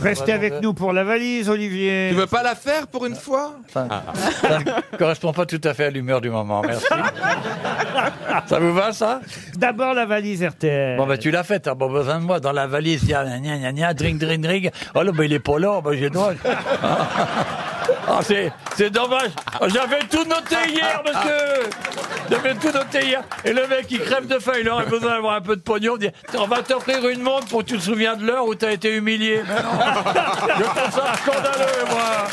Restez avec nous pour la valise, Olivier. Tu veux pas la faire pour une fois? Ça ne correspond pas tout à fait à l'humeur du moment, merci. ça vous va, ça? D'abord la valise RTL. Bon, ben tu l'as fait, t'as pas besoin de moi. Dans la valise, il y a gna gna gna gna, drink, drink, drink. Oh là, ben il est pas là, ben j'ai droit. Ah, c'est, c'est dommage. J'avais tout noté hier, monsieur. J'avais tout noté hier. Et le mec, il crève de faim. Il aurait besoin d'avoir un peu de pognon. Dit, on va t'offrir une montre pour que tu te souviens de l'heure où t'as été humilié. Mais non. Je trouve ça scandaleux, moi.